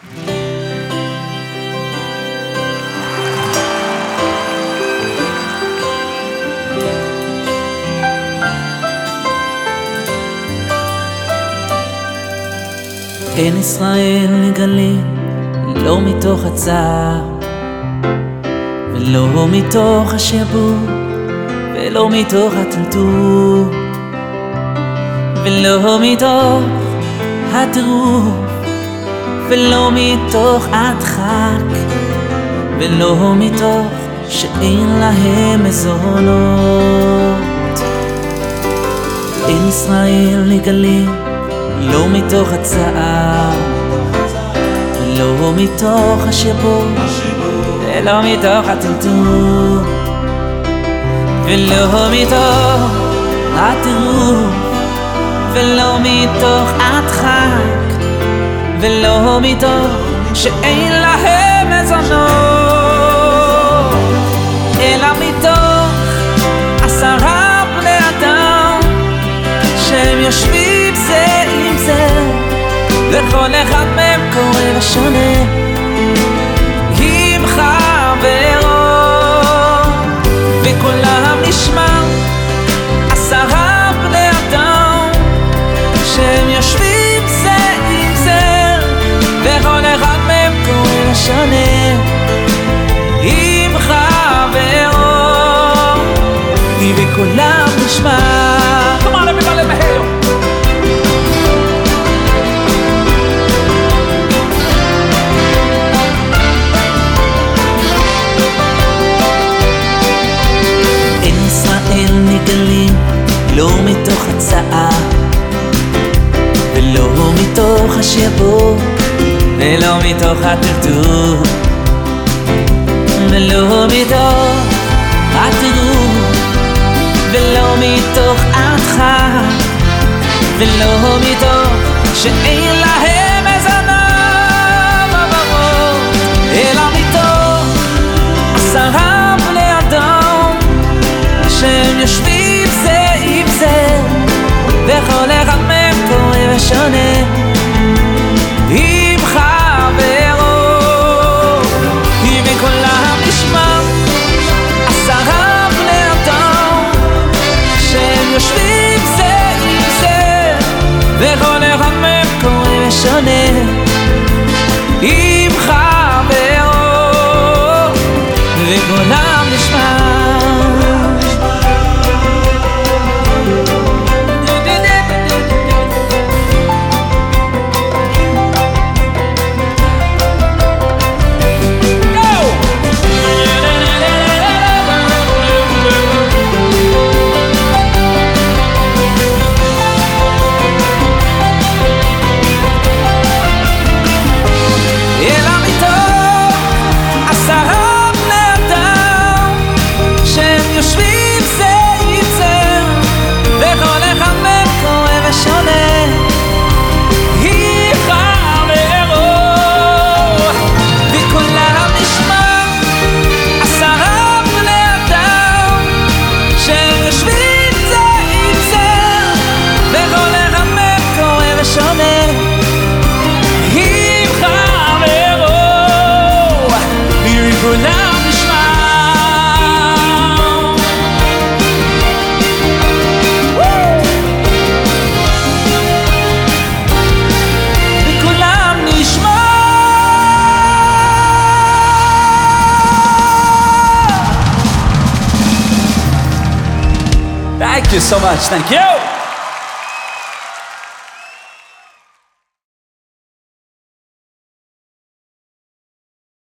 אין ישראל נגלים לא מתוך הצער ולא מתוך השעבוד ולא מתוך הטלטול ולא מתוך הטירוף ולא מתוך הדחק ולא מתוך שאין להם מזונות. אין ישראל נגלים לא מתוך הצער ולא מתוך השיבור ולא מתוך הטלטול ולא מתוך הטירוף ולא מתוך הדחק ולא מתוך שאין להם מזונות אלא מתוך עשרה בני אדם שהם יושבים זה עם זה וכל אחד מהם קורא לשונה לא מתוך הצעה ולא מתוך השעבוד ולא מתוך הטלטול ולא מתוך הטירוף ולא מתוך הדחק ולא מתוך שאין להם וכל אחד מהם קורא ושונה you so much. Thank you.